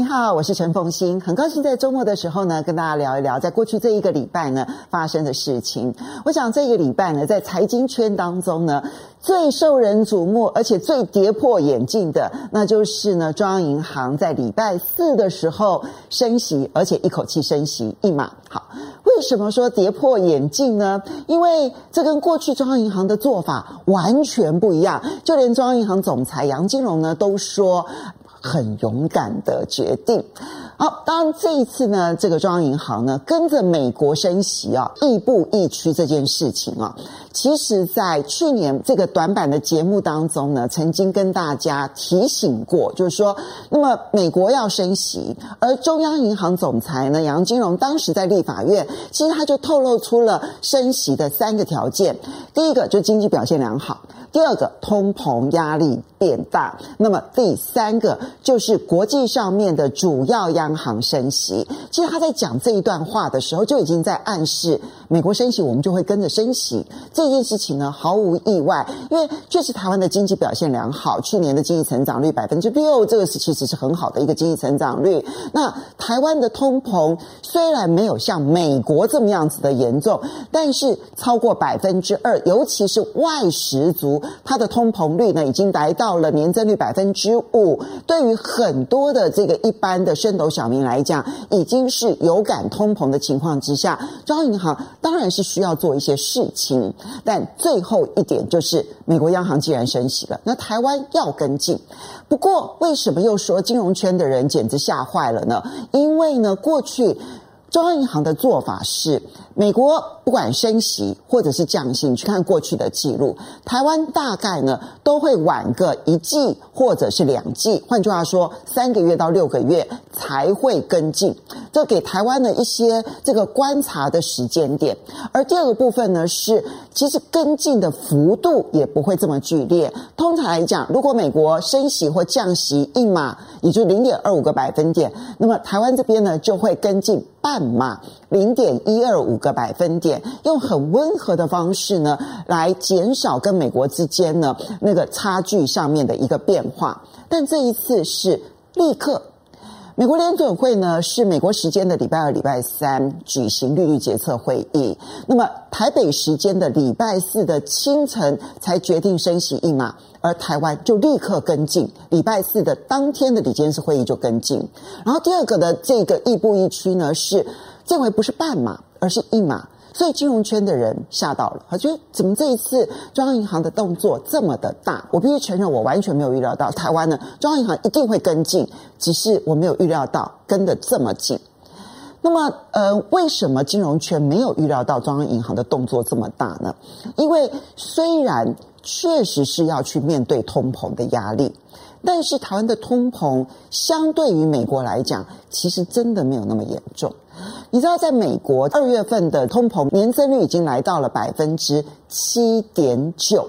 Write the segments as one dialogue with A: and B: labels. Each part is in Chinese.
A: 你好，我是陈凤欣，很高兴在周末的时候呢，跟大家聊一聊在过去这一个礼拜呢发生的事情。我想这个礼拜呢，在财经圈当中呢，最受人瞩目，而且最跌破眼镜的，那就是呢，中央银行在礼拜四的时候升息，而且一口气升息一码。好，为什么说跌破眼镜呢？因为这跟过去中央银行的做法完全不一样，就连中央银行总裁杨金龙呢都说。很勇敢的决定。好，当然这一次呢，这个中央银行呢跟着美国升息啊，亦步亦趋这件事情啊，其实在去年这个短版的节目当中呢，曾经跟大家提醒过，就是说，那么美国要升息，而中央银行总裁呢杨金龙当时在立法院，其实他就透露出了升息的三个条件，第一个就经济表现良好。第二个，通膨压力变大。那么第三个就是国际上面的主要央行升息。其实他在讲这一段话的时候，就已经在暗示美国升息，我们就会跟着升息。这件事情呢，毫无意外，因为确实台湾的经济表现良好，去年的经济成长率百分之六，这个是其实是很好的一个经济成长率。那台湾的通膨虽然没有像美国这么样子的严重，但是超过百分之二，尤其是外食族。它的通膨率呢，已经来到了年增率百分之五。对于很多的这个一般的升斗小民来讲，已经是有感通膨的情况之下，中央银行当然是需要做一些事情。但最后一点就是，美国央行既然升息了，那台湾要跟进。不过，为什么又说金融圈的人简直吓坏了呢？因为呢，过去。中央银行的做法是，美国不管升息或者是降息，去看过去的记录，台湾大概呢都会晚个一季或者是两季，换句话说，三个月到六个月才会跟进，这给台湾的一些这个观察的时间点。而第二个部分呢是，其实跟进的幅度也不会这么剧烈。通常来讲，如果美国升息或降息一码，也就零点二五个百分点，那么台湾这边呢就会跟进。半码零点一二五个百分点，用很温和的方式呢，来减少跟美国之间呢那个差距上面的一个变化。但这一次是立刻，美国联准会呢是美国时间的礼拜二、礼拜三举行利率决策会议，那么台北时间的礼拜四的清晨才决定升息一码。而台湾就立刻跟进，礼拜四的当天的里监事会议就跟进。然后第二个的这个亦步亦趋呢，是这回不是半码，而是一码，所以金融圈的人吓到了，他觉得怎么这一次中央银行的动作这么的大？我必须承认，我完全没有预料到台湾呢，中央银行一定会跟进，只是我没有预料到跟得这么紧。那么，呃，为什么金融圈没有预料到中央银行的动作这么大呢？因为虽然确实是要去面对通膨的压力，但是台湾的通膨相对于美国来讲，其实真的没有那么严重。你知道，在美国二月份的通膨年增率已经来到了百分之七点九。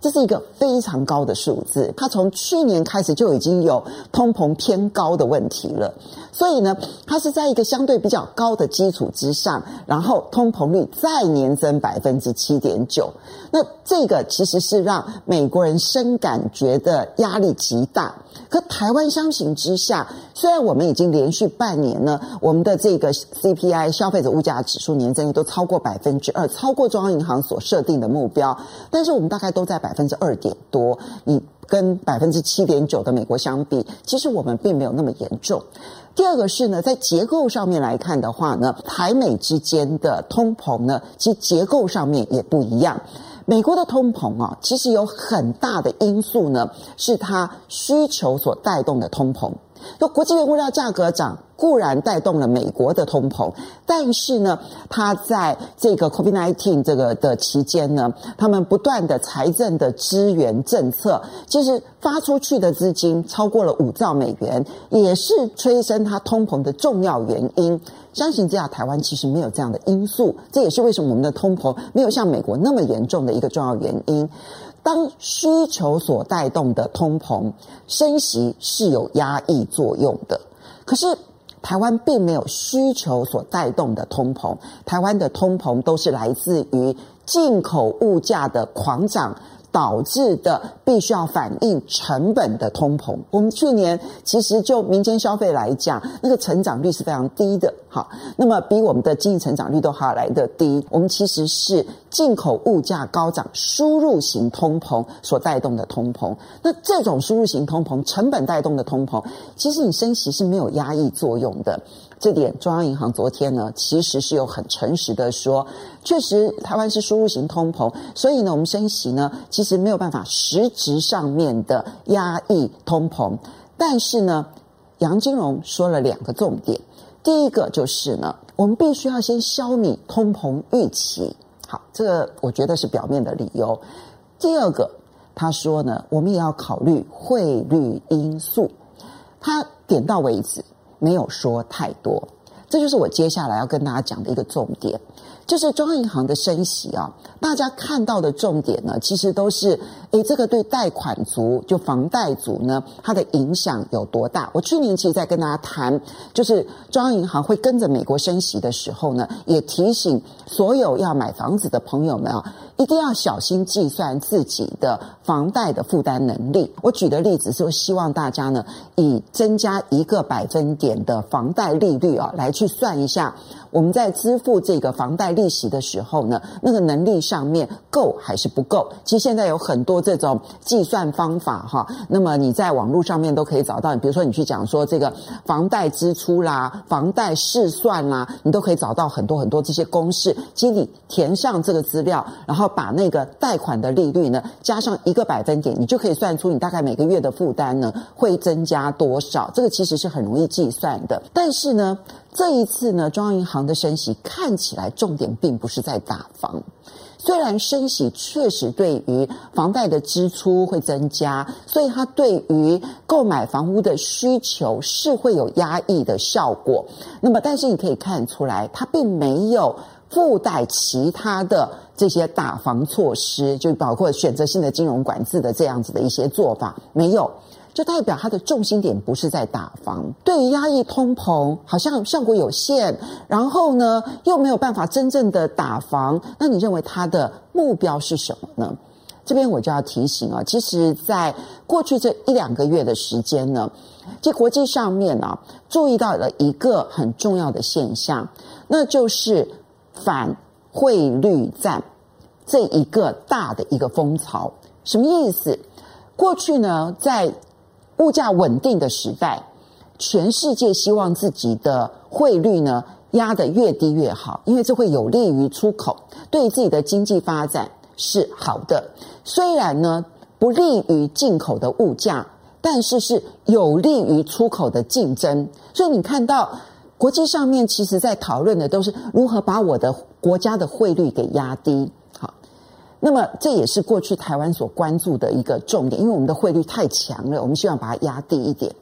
A: 这是一个非常高的数字，它从去年开始就已经有通膨偏高的问题了，所以呢，它是在一个相对比较高的基础之上，然后通膨率再年增百分之七点九，那这个其实是让美国人深感觉的压力极大。可台湾相形之下，虽然我们已经连续半年呢，我们的这个 CPI 消费者物价指数年增率都超过百分之二，超过中央银行所设定的目标，但是我们大概都在百百分之二点多，你跟百分之七点九的美国相比，其实我们并没有那么严重。第二个是呢，在结构上面来看的话呢，台美之间的通膨呢，其实结构上面也不一样。美国的通膨啊，其实有很大的因素呢，是它需求所带动的通膨。就国际原物料价格涨，固然带动了美国的通膨，但是呢，它在这个 COVID-19 这个的期间呢，他们不断的财政的支援政策，其实发出去的资金超过了五兆美元，也是催生它通膨的重要原因。相信之下，台湾其实没有这样的因素，这也是为什么我们的通膨没有像美国那么严重的一个重要原因。当需求所带动的通膨升息是有压抑作用的，可是台湾并没有需求所带动的通膨，台湾的通膨都是来自于进口物价的狂涨。导致的必须要反映成本的通膨。我们去年其实就民间消费来讲，那个成长率是非常低的，好，那么比我们的经济成长率都还要来得低。我们其实是进口物价高涨、输入型通膨所带动的通膨。那这种输入型通膨、成本带动的通膨，其实你升息是没有压抑作用的。这点中央银行昨天呢，其实是有很诚实的说，确实台湾是输入型通膨，所以呢，我们升息呢，其实没有办法实质上面的压抑通膨。但是呢，杨金龙说了两个重点，第一个就是呢，我们必须要先消弭通膨预期。好，这个我觉得是表面的理由。第二个，他说呢，我们也要考虑汇率因素。他点到为止。没有说太多，这就是我接下来要跟大家讲的一个重点。就是中央银行的升息啊，大家看到的重点呢，其实都是，诶，这个对贷款族，就房贷族呢，它的影响有多大？我去年其实在跟大家谈，就是中央银行会跟着美国升息的时候呢，也提醒所有要买房子的朋友们啊，一定要小心计算自己的房贷的负担能力。我举的例子是，希望大家呢，以增加一个百分点的房贷利率啊，来去算一下。我们在支付这个房贷利息的时候呢，那个能力上面够还是不够？其实现在有很多这种计算方法哈，那么你在网络上面都可以找到。比如说你去讲说这个房贷支出啦、房贷试算啦，你都可以找到很多很多这些公式。其实你填上这个资料，然后把那个贷款的利率呢加上一个百分点，你就可以算出你大概每个月的负担呢会增加多少。这个其实是很容易计算的。但是呢，这一次呢，中央银行的升息看起来重点并不是在打房，虽然升息确实对于房贷的支出会增加，所以它对于购买房屋的需求是会有压抑的效果。那么，但是你可以看出来，它并没有附带其他的这些打防措施，就包括选择性的金融管制的这样子的一些做法，没有。就代表它的重心点不是在打防，对于压抑通膨好像效果有限，然后呢又没有办法真正的打防，那你认为它的目标是什么呢？这边我就要提醒啊，其实在过去这一两个月的时间呢，在国际上面呢注意到了一个很重要的现象，那就是反汇率战这一个大的一个风潮，什么意思？过去呢在物价稳定的时代，全世界希望自己的汇率呢压得越低越好，因为这会有利于出口，对自己的经济发展是好的。虽然呢不利于进口的物价，但是是有利于出口的竞争。所以你看到国际上面其实在讨论的都是如何把我的国家的汇率给压低。好那么这也是过去台湾所关注的一个重点，因为我们的汇率太强了，我们希望把它压低一点。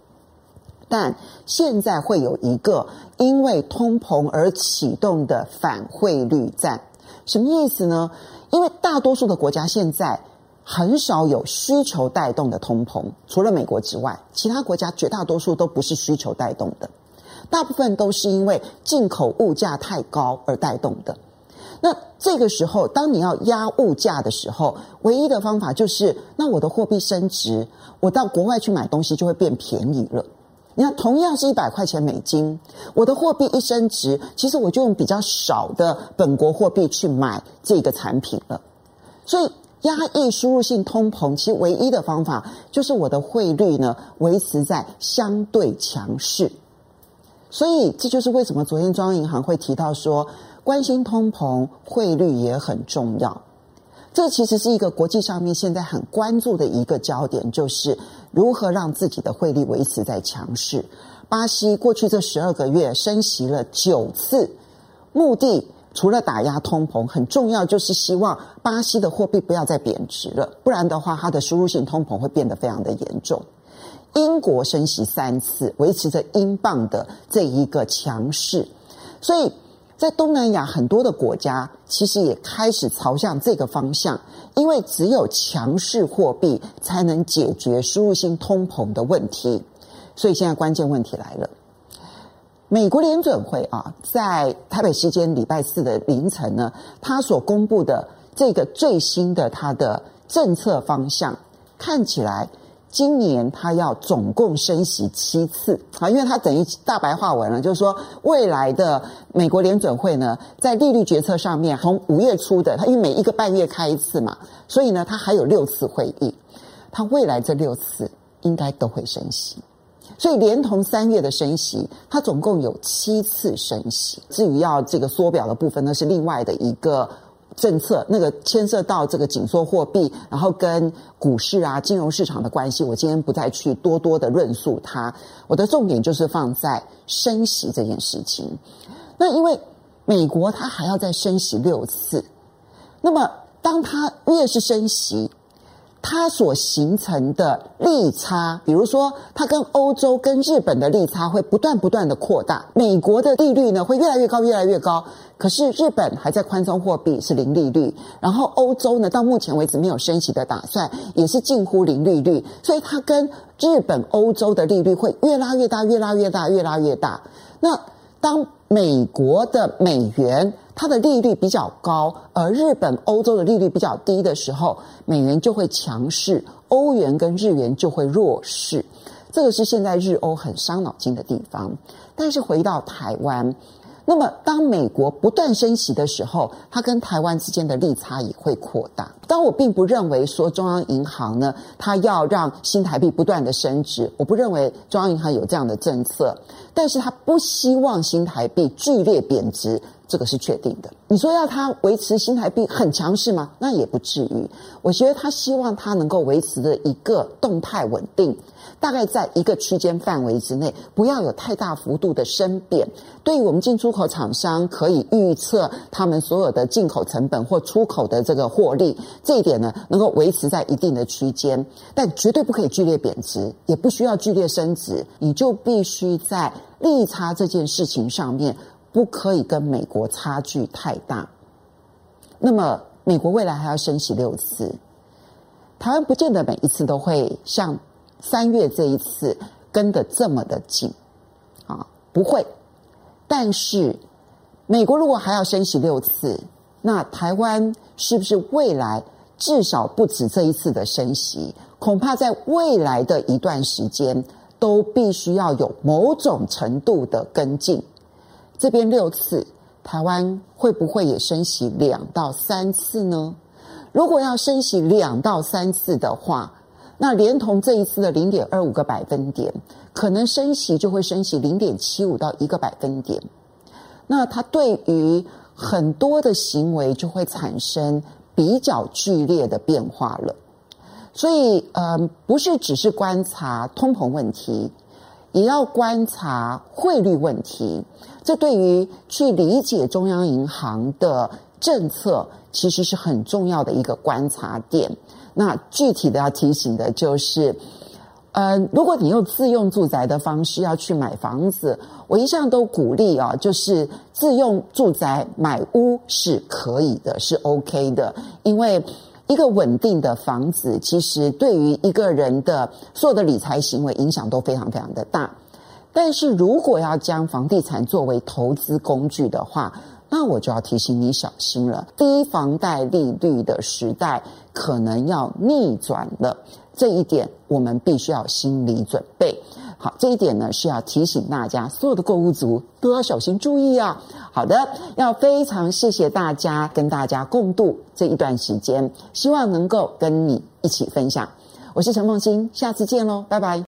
A: 但现在会有一个因为通膨而启动的反汇率战，什么意思呢？因为大多数的国家现在很少有需求带动的通膨，除了美国之外，其他国家绝大多数都不是需求带动的，大部分都是因为进口物价太高而带动的。那这个时候，当你要压物价的时候，唯一的方法就是，那我的货币升值，我到国外去买东西就会变便宜了。你看，同样是一百块钱美金，我的货币一升值，其实我就用比较少的本国货币去买这个产品了。所以，压抑输入性通膨，其实唯一的方法就是我的汇率呢维持在相对强势。所以，这就是为什么昨天中央银行会提到说。关心通膨，汇率也很重要。这其实是一个国际上面现在很关注的一个焦点，就是如何让自己的汇率维持在强势。巴西过去这十二个月升息了九次，目的除了打压通膨，很重要就是希望巴西的货币不要再贬值了，不然的话，它的输入性通膨会变得非常的严重。英国升息三次，维持着英镑的这一个强势，所以。在东南亚很多的国家，其实也开始朝向这个方向，因为只有强势货币才能解决输入性通膨的问题。所以现在关键问题来了，美国联准会啊，在台北时间礼拜四的凌晨呢，他所公布的这个最新的他的政策方向看起来，今年他要总共升息七次啊，因为他等于大白话文了，就是说未来的美国联准会呢，在利率决策上面，从五月初的，他因为每一个半月开一次嘛，所以呢，他还有六次会议，他未来这六次应该都会升息，所以连同三月的升息，他总共有七次升息。至于要这个缩表的部分呢，是另外的一个。政策那个牵涉到这个紧缩货币，然后跟股市啊、金融市场的关系，我今天不再去多多的论述它。我的重点就是放在升息这件事情。那因为美国它还要再升息六次，那么当它越是升息，它所形成的利差，比如说，它跟欧洲、跟日本的利差会不断不断的扩大。美国的利率呢会越来越高，越来越高。可是日本还在宽松货币，是零利率。然后欧洲呢，到目前为止没有升息的打算，也是近乎零利率。所以它跟日本、欧洲的利率会越拉越大，越拉越大，越拉越大。那当美国的美元，它的利率比较高，而日本、欧洲的利率比较低的时候，美元就会强势，欧元跟日元就会弱势。这个是现在日欧很伤脑筋的地方。但是回到台湾。那么，当美国不断升息的时候，它跟台湾之间的利差也会扩大。当我并不认为说中央银行呢，它要让新台币不断的升值，我不认为中央银行有这样的政策，但是它不希望新台币剧烈贬值。这个是确定的。你说要它维持新台币很强势吗？那也不至于。我觉得他希望它能够维持的一个动态稳定，大概在一个区间范围之内，不要有太大幅度的升贬。对于我们进出口厂商，可以预测他们所有的进口成本或出口的这个获利，这一点呢，能够维持在一定的区间，但绝对不可以剧烈贬值，也不需要剧烈升值。你就必须在利差这件事情上面。不可以跟美国差距太大。那么，美国未来还要升息六次，台湾不见得每一次都会像三月这一次跟得这么的紧啊，不会。但是，美国如果还要升息六次，那台湾是不是未来至少不止这一次的升息？恐怕在未来的一段时间都必须要有某种程度的跟进。这边六次，台湾会不会也升息两到三次呢？如果要升息两到三次的话，那连同这一次的零点二五个百分点，可能升息就会升息零点七五到一个百分点。那它对于很多的行为就会产生比较剧烈的变化了。所以，嗯，不是只是观察通膨问题。也要观察汇率问题，这对于去理解中央银行的政策，其实是很重要的一个观察点。那具体的要提醒的就是，呃，如果你用自用住宅的方式要去买房子，我一向都鼓励啊，就是自用住宅买屋是可以的，是 OK 的，因为。一个稳定的房子，其实对于一个人的所有的理财行为影响都非常非常的大。但是如果要将房地产作为投资工具的话，那我就要提醒你小心了。低房贷利率的时代可能要逆转了，这一点我们必须要心理准备。好，这一点呢是要提醒大家，所有的购物族都要小心注意啊。好的，要非常谢谢大家跟大家共度这一段时间，希望能够跟你一起分享。我是陈梦欣，下次见喽，拜拜。